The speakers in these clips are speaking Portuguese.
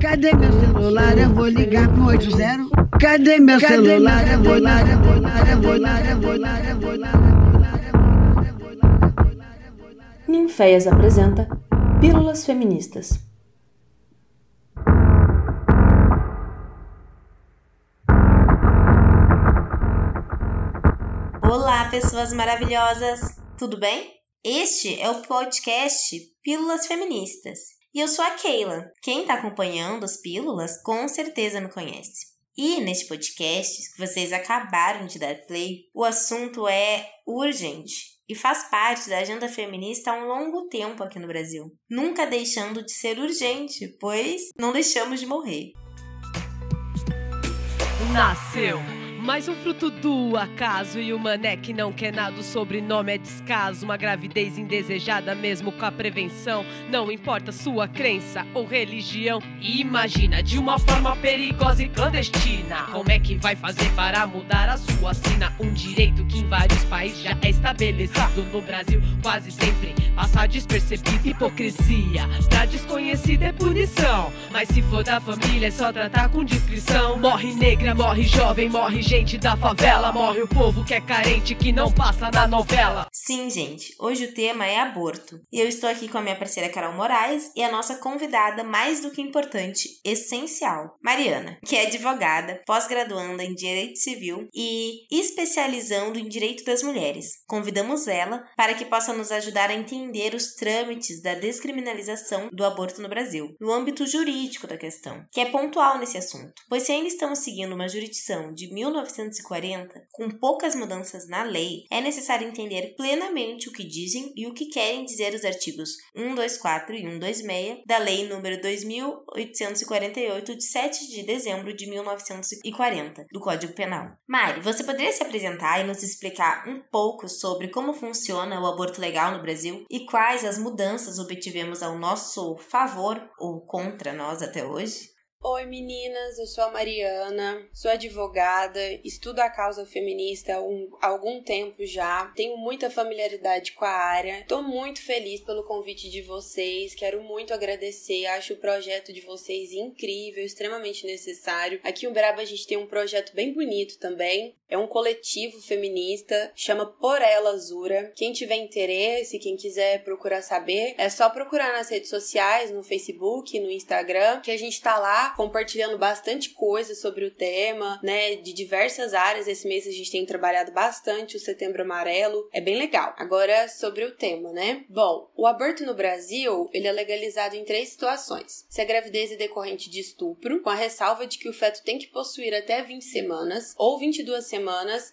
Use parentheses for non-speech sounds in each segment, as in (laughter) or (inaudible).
Cadê meu celular? Eu vou ligar pro 80. Cadê meu celular? Eu vou ligar, eu vou ligar, eu vou ligar, eu vou ligar, eu vou ligar. Ninféias apresenta Pílulas Feministas. Olá, pessoas maravilhosas! Tudo bem? Este é o podcast Pílulas Feministas e eu sou a Keila. Quem está acompanhando as pílulas com certeza me conhece. E neste podcast que vocês acabaram de dar play, o assunto é urgente e faz parte da agenda feminista há um longo tempo aqui no Brasil, nunca deixando de ser urgente, pois não deixamos de morrer. Nasceu mais um fruto do acaso e o mané que não quer nada, o sobrenome é descaso. Uma gravidez indesejada, mesmo com a prevenção. Não importa sua crença ou religião. Imagina de uma forma perigosa e clandestina. Como é que vai fazer para mudar a sua sina? Um direito que em vários países já é estabelecido. No Brasil, quase sempre passa despercebido. Hipocrisia, pra desconhecido é punição. Mas se for da família, é só tratar com discrição. Morre negra, morre jovem, morre gente da favela, morre o povo que é carente, que não passa na novela. Sim, gente, hoje o tema é aborto. E eu estou aqui com a minha parceira Carol Moraes e a nossa convidada mais do que importante, essencial, Mariana, que é advogada, pós-graduanda em Direito Civil e especializando em Direito das Mulheres. Convidamos ela para que possa nos ajudar a entender os trâmites da descriminalização do aborto no Brasil, no âmbito jurídico da questão, que é pontual nesse assunto, pois se ainda estamos seguindo uma jurisdição de 1940, com poucas mudanças na lei, é necessário entender plenamente o que dizem e o que querem dizer os artigos 124 e 126 da Lei nº 2848 de 7 de dezembro de 1940 do Código Penal. Mari, você poderia se apresentar e nos explicar um pouco sobre como funciona o aborto legal no Brasil e quais as mudanças obtivemos ao nosso favor ou contra nós até hoje? Oi meninas, eu sou a Mariana, sou advogada, estudo a causa feminista há, um, há algum tempo já, tenho muita familiaridade com a área, tô muito feliz pelo convite de vocês, quero muito agradecer, acho o projeto de vocês incrível, extremamente necessário. Aqui em Uberaba a gente tem um projeto bem bonito também, é um coletivo feminista, chama Por Ela Azura. Quem tiver interesse, quem quiser procurar saber, é só procurar nas redes sociais, no Facebook, no Instagram, que a gente tá lá compartilhando bastante coisa sobre o tema, né, de diversas áreas. Esse mês a gente tem trabalhado bastante o Setembro Amarelo, é bem legal. Agora sobre o tema, né? Bom, o aborto no Brasil, ele é legalizado em três situações. Se a gravidez é decorrente de estupro, com a ressalva de que o feto tem que possuir até 20 semanas ou 22 semanas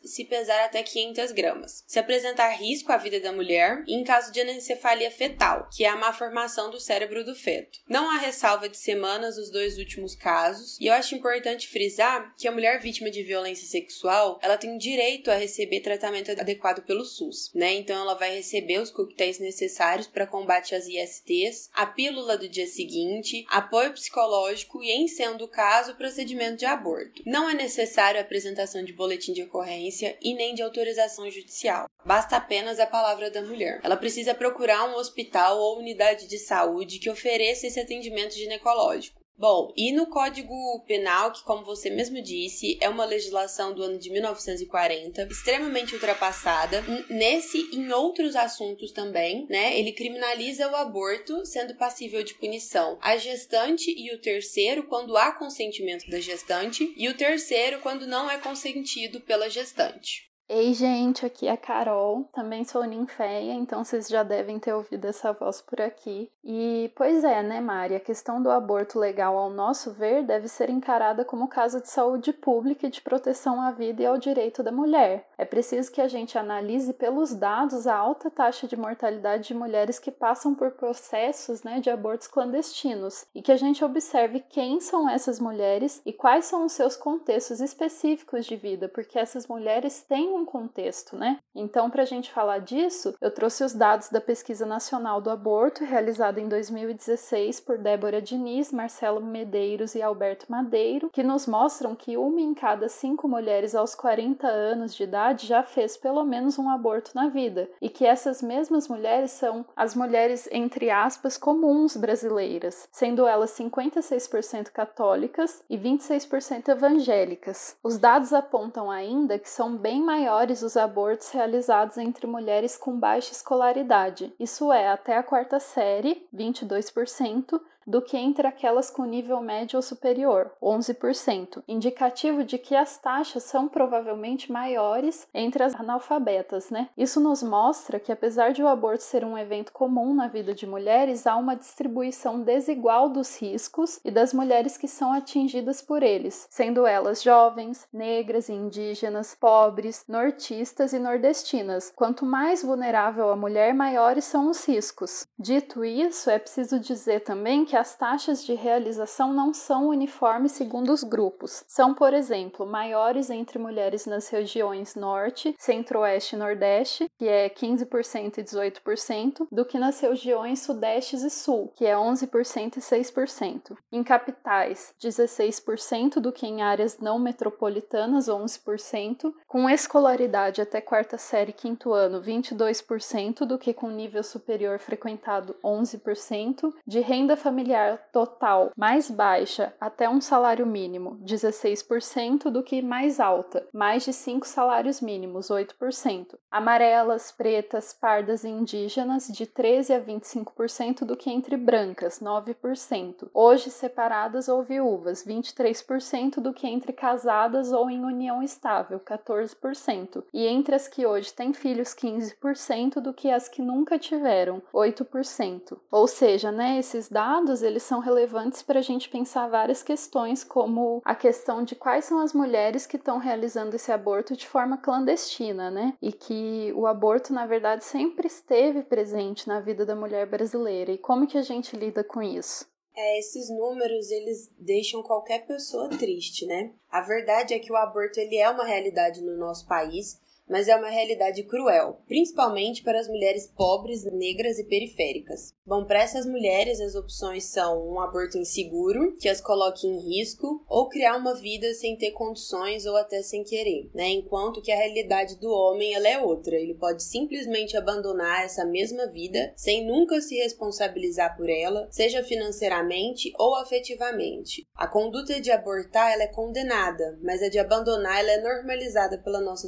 se pesar até 500 gramas. Se apresentar risco à vida da mulher e em caso de anencefalia fetal, que é a má formação do cérebro do feto. Não há ressalva de semanas os dois últimos últimos casos. E eu acho importante frisar que a mulher vítima de violência sexual, ela tem direito a receber tratamento adequado pelo SUS, né? Então ela vai receber os coquetéis necessários para combate às ISTs, a pílula do dia seguinte, apoio psicológico e, em sendo o caso, procedimento de aborto. Não é necessário a apresentação de boletim de ocorrência e nem de autorização judicial. Basta apenas a palavra da mulher. Ela precisa procurar um hospital ou unidade de saúde que ofereça esse atendimento ginecológico. Bom, e no Código Penal, que, como você mesmo disse, é uma legislação do ano de 1940, extremamente ultrapassada, nesse e em outros assuntos também, né? Ele criminaliza o aborto, sendo passível de punição a gestante e o terceiro quando há consentimento da gestante, e o terceiro quando não é consentido pela gestante. Ei, gente, aqui é a Carol, também sou ninféia, então vocês já devem ter ouvido essa voz por aqui. E, pois é, né, Mari, a questão do aborto legal, ao nosso ver, deve ser encarada como caso de saúde pública e de proteção à vida e ao direito da mulher. É preciso que a gente analise pelos dados a alta taxa de mortalidade de mulheres que passam por processos né, de abortos clandestinos e que a gente observe quem são essas mulheres e quais são os seus contextos específicos de vida, porque essas mulheres têm um contexto, né? Então, para a gente falar disso, eu trouxe os dados da Pesquisa Nacional do Aborto, realizada em 2016 por Débora Diniz, Marcelo Medeiros e Alberto Madeiro, que nos mostram que uma em cada cinco mulheres aos 40 anos de idade já fez pelo menos um aborto na vida, e que essas mesmas mulheres são as mulheres, entre aspas, comuns brasileiras, sendo elas 56% católicas e 26% evangélicas. Os dados apontam ainda que são bem maiores os abortos realizados entre mulheres com baixa escolaridade, isso é, até a quarta série, 22%, do que entre aquelas com nível médio ou superior, 11%, indicativo de que as taxas são provavelmente maiores entre as analfabetas, né? Isso nos mostra que apesar de o aborto ser um evento comum na vida de mulheres, há uma distribuição desigual dos riscos e das mulheres que são atingidas por eles, sendo elas jovens, negras indígenas, pobres, nortistas e nordestinas. Quanto mais vulnerável a mulher, maiores são os riscos. Dito isso, é preciso dizer também que as taxas de realização não são uniformes segundo os grupos. São, por exemplo, maiores entre mulheres nas regiões Norte, Centro-Oeste e Nordeste, que é 15% e 18%, do que nas regiões Sudeste e Sul, que é 11% e 6%. Em capitais, 16% do que em áreas não metropolitanas, 11%, com escolaridade até quarta série quinto ano, 22% do que com nível superior frequentado, 11%, de renda familiar familiar total mais baixa até um salário mínimo, 16%, do que mais alta, mais de 5 salários mínimos, 8%. Amarelas, pretas, pardas e indígenas, de 13% a 25% do que entre brancas, 9%. Hoje separadas ou viúvas, 23% do que entre casadas ou em união estável, 14%. E entre as que hoje têm filhos, 15% do que as que nunca tiveram, 8%. Ou seja, né, esses dados eles são relevantes para a gente pensar várias questões, como a questão de quais são as mulheres que estão realizando esse aborto de forma clandestina, né? E que o aborto, na verdade, sempre esteve presente na vida da mulher brasileira. E como que a gente lida com isso? É, esses números eles deixam qualquer pessoa triste, né? A verdade é que o aborto ele é uma realidade no nosso país mas é uma realidade cruel, principalmente para as mulheres pobres, negras e periféricas. Bom, para essas mulheres as opções são um aborto inseguro, que as coloque em risco, ou criar uma vida sem ter condições ou até sem querer, né? Enquanto que a realidade do homem ela é outra, ele pode simplesmente abandonar essa mesma vida sem nunca se responsabilizar por ela, seja financeiramente ou afetivamente. A conduta de abortar ela é condenada, mas a de abandonar ela é normalizada pela nossa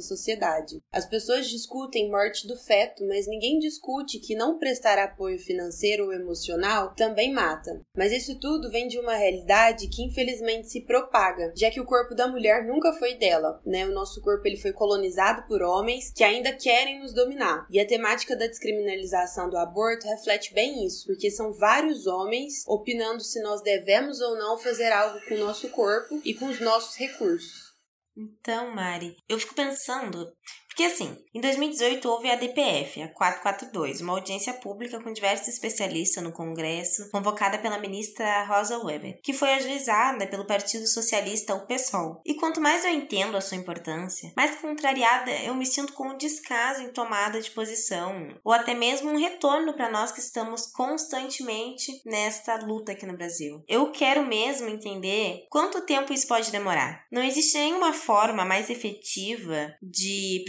As pessoas discutem morte do feto, mas ninguém discute que não prestar apoio financeiro ou emocional também mata. Mas isso tudo vem de uma realidade que infelizmente se propaga, já que o corpo da mulher nunca foi dela, né? O nosso corpo ele foi colonizado por homens que ainda querem nos dominar. E a temática da descriminalização do aborto reflete bem isso, porque são vários homens opinando se nós devemos ou não fazer algo com o nosso corpo e com os nossos recursos. Então, Mari, eu fico pensando porque assim, em 2018 houve a DPF, a 442, uma audiência pública com diversos especialistas no Congresso, convocada pela ministra Rosa Weber, que foi ajuizada pelo Partido Socialista, o PSOL. E quanto mais eu entendo a sua importância, mais contrariada eu me sinto com um descaso em tomada de posição, ou até mesmo um retorno para nós que estamos constantemente nesta luta aqui no Brasil. Eu quero mesmo entender quanto tempo isso pode demorar. Não existe nenhuma forma mais efetiva de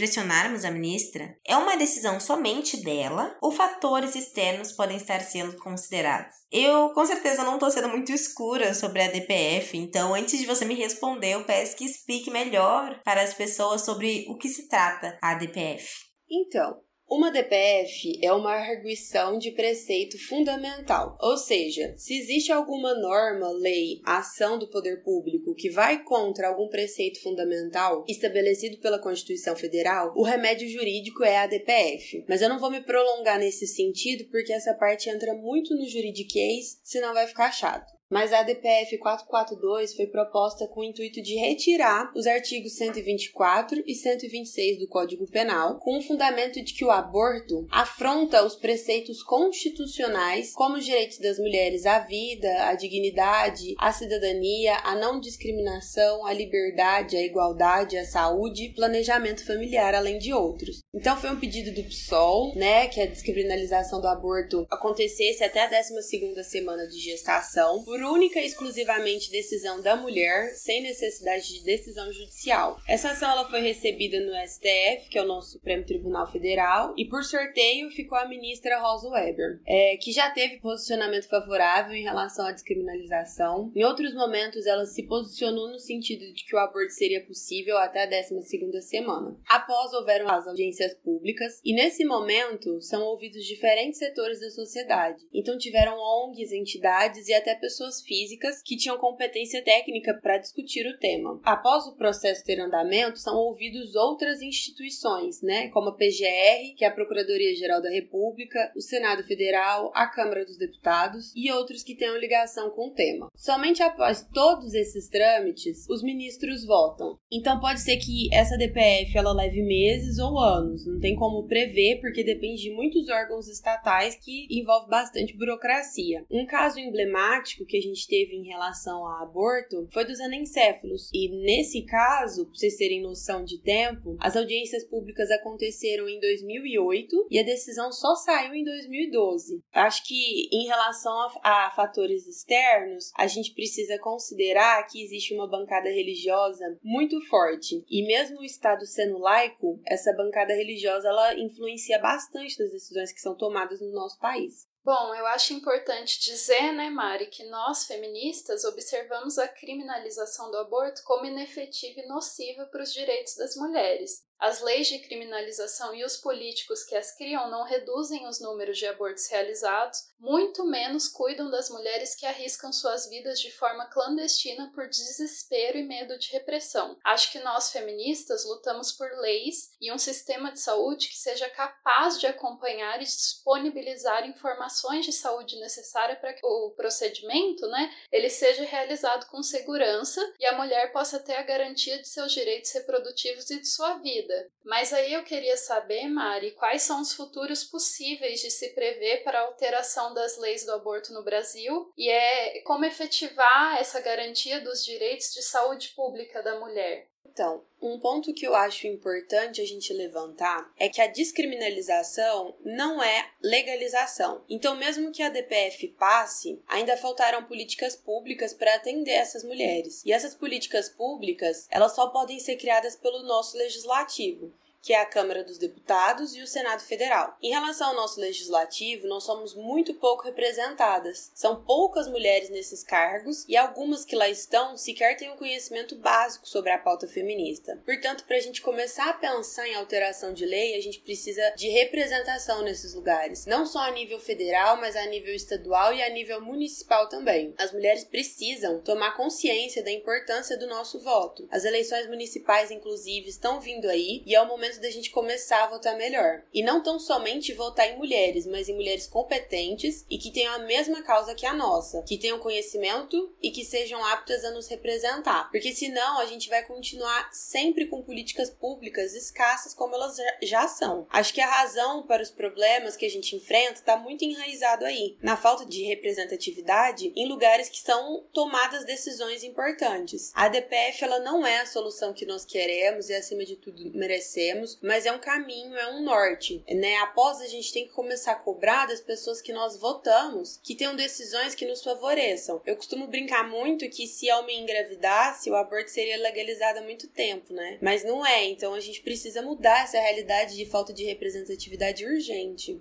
a ministra, é uma decisão somente dela ou fatores externos podem estar sendo considerados? Eu com certeza não estou sendo muito escura sobre a DPF, então antes de você me responder, eu peço que explique melhor para as pessoas sobre o que se trata a DPF. Então, uma DPF é uma arguição de preceito fundamental, ou seja, se existe alguma norma, lei, ação do poder público que vai contra algum preceito fundamental estabelecido pela Constituição Federal, o remédio jurídico é a DPF. Mas eu não vou me prolongar nesse sentido porque essa parte entra muito no juridiquês, senão vai ficar chato. Mas a DPF 442 foi proposta com o intuito de retirar os artigos 124 e 126 do Código Penal, com o fundamento de que o aborto afronta os preceitos constitucionais, como os direitos das mulheres à vida, à dignidade, à cidadania, à não discriminação, à liberdade, à igualdade, à saúde planejamento familiar, além de outros. Então foi um pedido do PSOL, né, que a descriminalização do aborto acontecesse até a 12ª semana de gestação, por única e exclusivamente decisão da mulher, sem necessidade de decisão judicial. Essa ação ela foi recebida no STF, que é o nosso Supremo Tribunal Federal, e por sorteio ficou a ministra Rosa Weber, é, que já teve posicionamento favorável em relação à descriminalização. Em outros momentos, ela se posicionou no sentido de que o aborto seria possível até a 12ª semana. Após houveram as audiências públicas, e nesse momento são ouvidos diferentes setores da sociedade. Então tiveram ONGs, entidades e até pessoas físicas que tinham competência técnica para discutir o tema. Após o processo ter andamento, são ouvidos outras instituições, né, como a PGR, que é a Procuradoria-Geral da República, o Senado Federal, a Câmara dos Deputados e outros que tenham ligação com o tema. Somente após todos esses trâmites, os ministros votam. Então pode ser que essa DPF ela leve meses ou anos, não tem como prever porque depende de muitos órgãos estatais que envolve bastante burocracia. Um caso emblemático que a gente teve em relação a aborto foi dos anencéfalos. E nesse caso, para vocês terem noção de tempo, as audiências públicas aconteceram em 2008 e a decisão só saiu em 2012. Acho que em relação a, a fatores externos, a gente precisa considerar que existe uma bancada religiosa muito forte. E mesmo o Estado sendo laico, essa bancada religiosa ela influencia bastante nas decisões que são tomadas no nosso país. Bom, eu acho importante dizer, né, Mari, que nós feministas observamos a criminalização do aborto como inefetiva e nociva para os direitos das mulheres. As leis de criminalização e os políticos que as criam não reduzem os números de abortos realizados, muito menos cuidam das mulheres que arriscam suas vidas de forma clandestina por desespero e medo de repressão. Acho que nós feministas lutamos por leis e um sistema de saúde que seja capaz de acompanhar e disponibilizar informações de saúde necessária para que o procedimento, né, ele seja realizado com segurança e a mulher possa ter a garantia de seus direitos reprodutivos e de sua vida vida. Mas aí eu queria saber, Mari, quais são os futuros possíveis de se prever para a alteração das leis do aborto no Brasil e é como efetivar essa garantia dos direitos de saúde pública da mulher. Então, um ponto que eu acho importante a gente levantar é que a descriminalização não é legalização. Então, mesmo que a DPF passe, ainda faltaram políticas públicas para atender essas mulheres. E essas políticas públicas, elas só podem ser criadas pelo nosso legislativo que é a Câmara dos Deputados e o Senado Federal. Em relação ao nosso legislativo, nós somos muito pouco representadas. São poucas mulheres nesses cargos e algumas que lá estão sequer têm um conhecimento básico sobre a pauta feminista. Portanto, para a gente começar a pensar em alteração de lei, a gente precisa de representação nesses lugares, não só a nível federal, mas a nível estadual e a nível municipal também. As mulheres precisam tomar consciência da importância do nosso voto. As eleições municipais, inclusive, estão vindo aí e é o momento da gente começar a votar melhor. E não tão somente votar em mulheres, mas em mulheres competentes e que tenham a mesma causa que a nossa, que tenham conhecimento e que sejam aptas a nos representar. Porque senão a gente vai continuar sempre com políticas públicas escassas como elas já são. Acho que a razão para os problemas que a gente enfrenta está muito enraizado aí, na falta de representatividade em lugares que são tomadas decisões importantes. A DPF ela não é a solução que nós queremos e acima de tudo merecemos mas é um caminho, é um norte, né? Após a gente tem que começar a cobrar das pessoas que nós votamos, que tenham decisões que nos favoreçam. Eu costumo brincar muito que se a homem engravidasse, o aborto seria legalizado há muito tempo, né? Mas não é, então a gente precisa mudar essa realidade de falta de representatividade urgente.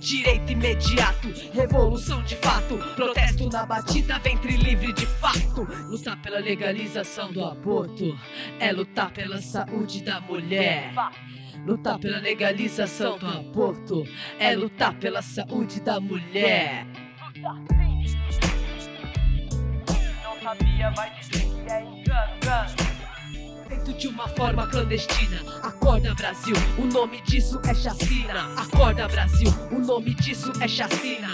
Direito imediato, revolução de fato, protesto na batida, ventre livre de fato. Lutar pela legalização do aborto é lutar pela saúde da mulher. Lutar pela legalização do aborto é lutar pela saúde da mulher. Não sabia, vai dizer que é engano, feito de uma forma clandestina. Acorda Brasil, o nome disso é chacina. Acorda Brasil, o nome disso é chacina.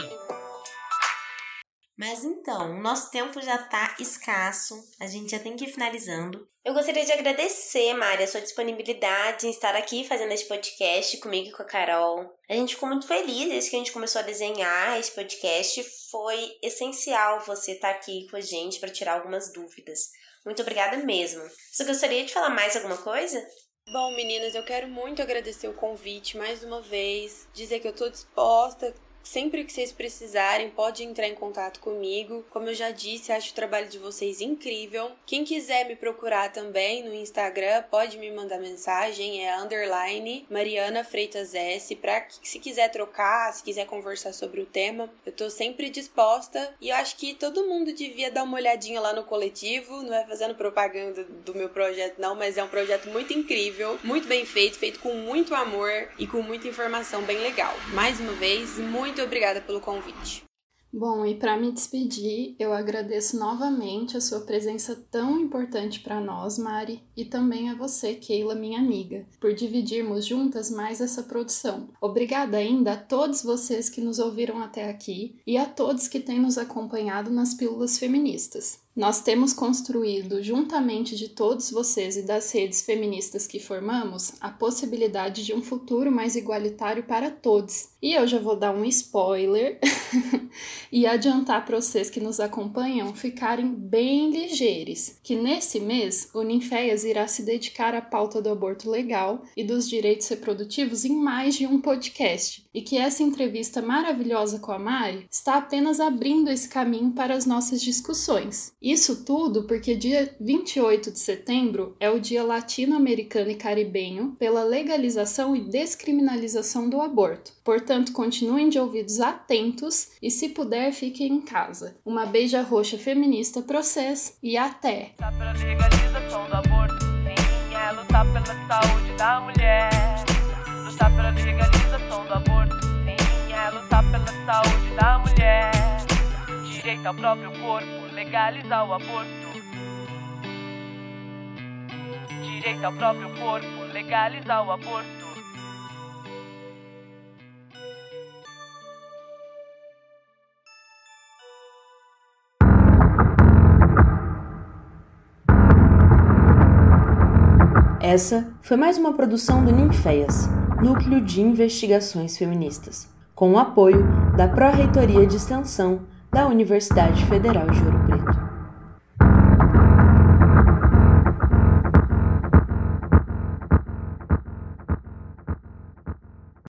Mas então, o nosso tempo já tá escasso, a gente já tem que ir finalizando. Eu gostaria de agradecer, Mari, a sua disponibilidade em estar aqui fazendo esse podcast comigo e com a Carol. A gente ficou muito feliz desde que a gente começou a desenhar esse podcast. Foi essencial você estar aqui com a gente para tirar algumas dúvidas. Muito obrigada mesmo. Você gostaria de falar mais alguma coisa? Bom, meninas, eu quero muito agradecer o convite mais uma vez, dizer que eu tô disposta, Sempre que vocês precisarem, pode entrar em contato comigo. Como eu já disse, acho o trabalho de vocês incrível. Quem quiser me procurar também no Instagram, pode me mandar mensagem, é underline Mariana Freitas S. Pra que, se quiser trocar, se quiser conversar sobre o tema, eu tô sempre disposta. E eu acho que todo mundo devia dar uma olhadinha lá no coletivo. Não é fazendo propaganda do meu projeto, não, mas é um projeto muito incrível, muito bem feito, feito com muito amor e com muita informação bem legal. Mais uma vez, muito muito obrigada pelo convite. Bom, e para me despedir, eu agradeço novamente a sua presença tão importante para nós, Mari, e também a você, Keila, minha amiga, por dividirmos juntas mais essa produção. Obrigada ainda a todos vocês que nos ouviram até aqui e a todos que têm nos acompanhado nas pílulas feministas. Nós temos construído, juntamente de todos vocês e das redes feministas que formamos, a possibilidade de um futuro mais igualitário para todos. E eu já vou dar um spoiler (laughs) e adiantar para vocês que nos acompanham ficarem bem ligeiros, que nesse mês o Ninféias irá se dedicar à pauta do aborto legal e dos direitos reprodutivos em mais de um podcast, e que essa entrevista maravilhosa com a Mari está apenas abrindo esse caminho para as nossas discussões. Isso tudo porque dia 28 de setembro é o Dia Latino-Americano e Caribenho pela legalização e descriminalização do aborto. Portanto, continuem de ouvidos atentos e, se puder, fiquem em casa. Uma beija roxa feminista processo e até! É lutar pela saúde da mulher. Lutar pela saúde da mulher. Direito ao próprio corpo legalizar o aborto. Direito ao próprio corpo, legalizar o aborto. Essa foi mais uma produção do Ninféias, Núcleo de Investigações Feministas, com o apoio da Pró-Reitoria de Extensão da Universidade Federal de Preto.